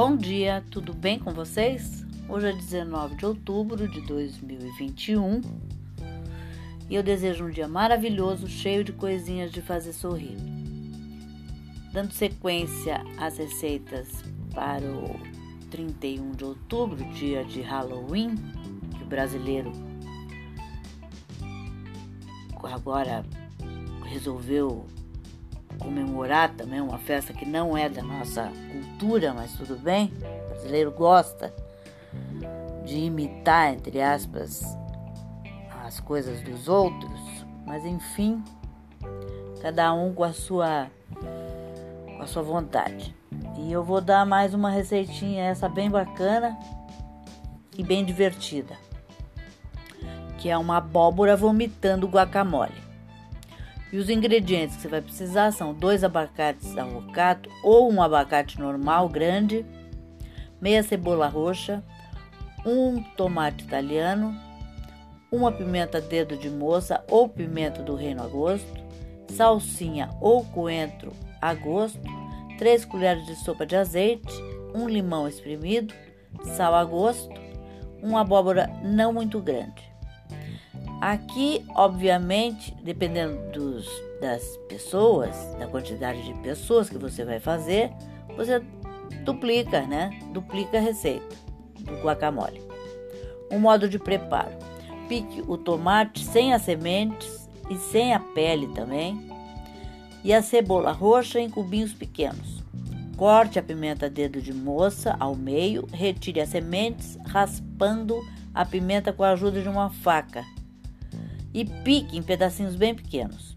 Bom dia, tudo bem com vocês? Hoje é 19 de outubro de 2021 e eu desejo um dia maravilhoso, cheio de coisinhas de fazer sorrir. Dando sequência às receitas para o 31 de outubro, dia de Halloween, que o brasileiro agora resolveu comemorar também uma festa que não é da nossa cultura, mas tudo bem. O brasileiro gosta de imitar, entre aspas, as coisas dos outros, mas enfim, cada um com a sua com a sua vontade. E eu vou dar mais uma receitinha essa bem bacana e bem divertida, que é uma abóbora vomitando guacamole. E os ingredientes que você vai precisar são dois abacates avocado ou um abacate normal grande, meia cebola roxa, um tomate italiano, uma pimenta dedo de moça ou pimenta do reino a gosto, salsinha ou coentro a gosto, 3 colheres de sopa de azeite, um limão espremido, sal a gosto, uma abóbora não muito grande. Aqui, obviamente, dependendo dos, das pessoas, da quantidade de pessoas que você vai fazer, você duplica, né? Duplica a receita do guacamole. Um modo de preparo: pique o tomate sem as sementes e sem a pele também, e a cebola roxa em cubinhos pequenos. Corte a pimenta dedo de moça ao meio, retire as sementes, raspando a pimenta com a ajuda de uma faca e pique em pedacinhos bem pequenos.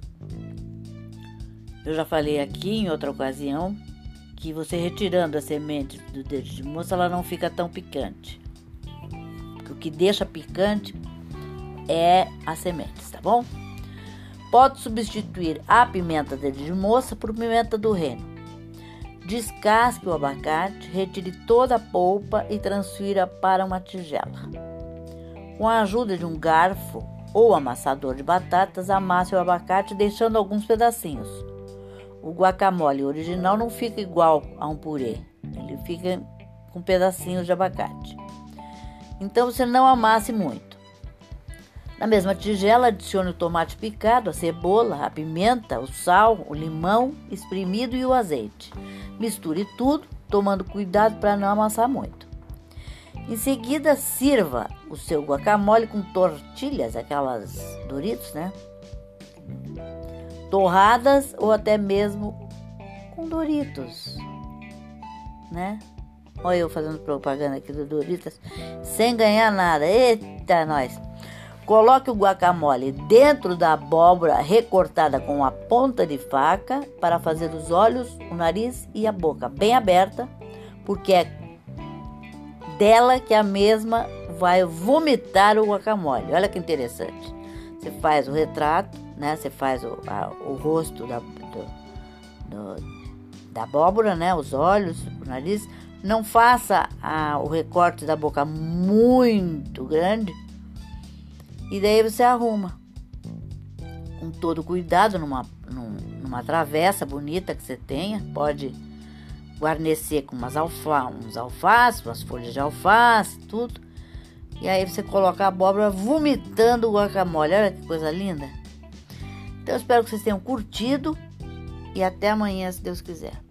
Eu já falei aqui em outra ocasião que você retirando a semente do dedo de moça, ela não fica tão picante. O que deixa picante é as sementes, tá bom? Pode substituir a pimenta dedo de moça por pimenta do reino. Descasque o abacate, retire toda a polpa e transfira para uma tigela. Com a ajuda de um garfo, ou amassador de batatas, amasse o abacate deixando alguns pedacinhos. O guacamole original não fica igual a um purê, ele fica com pedacinhos de abacate. Então você não amasse muito. Na mesma tigela, adicione o tomate picado, a cebola, a pimenta, o sal, o limão espremido e o azeite. Misture tudo, tomando cuidado para não amassar muito. Em seguida, sirva o seu guacamole com tortilhas, aquelas Doritos, né? Torradas ou até mesmo com Doritos, né? Olha eu fazendo propaganda aqui do Doritos, sem ganhar nada. Eita, nós! Coloque o guacamole dentro da abóbora recortada com a ponta de faca para fazer os olhos, o nariz e a boca bem aberta, porque é dela que a mesma vai vomitar o guacamole. Olha que interessante. Você faz o retrato, né? Você faz o, a, o rosto da, do, do, da abóbora, né? Os olhos, o nariz. Não faça a, o recorte da boca muito grande. E daí você arruma. Com todo cuidado, numa, numa travessa bonita que você tenha. Pode guarnecer com umas alfa, uns alfaces, umas folhas de alface, tudo. E aí você coloca a abóbora vomitando o guacamole. Olha que coisa linda. Então eu espero que vocês tenham curtido e até amanhã, se Deus quiser.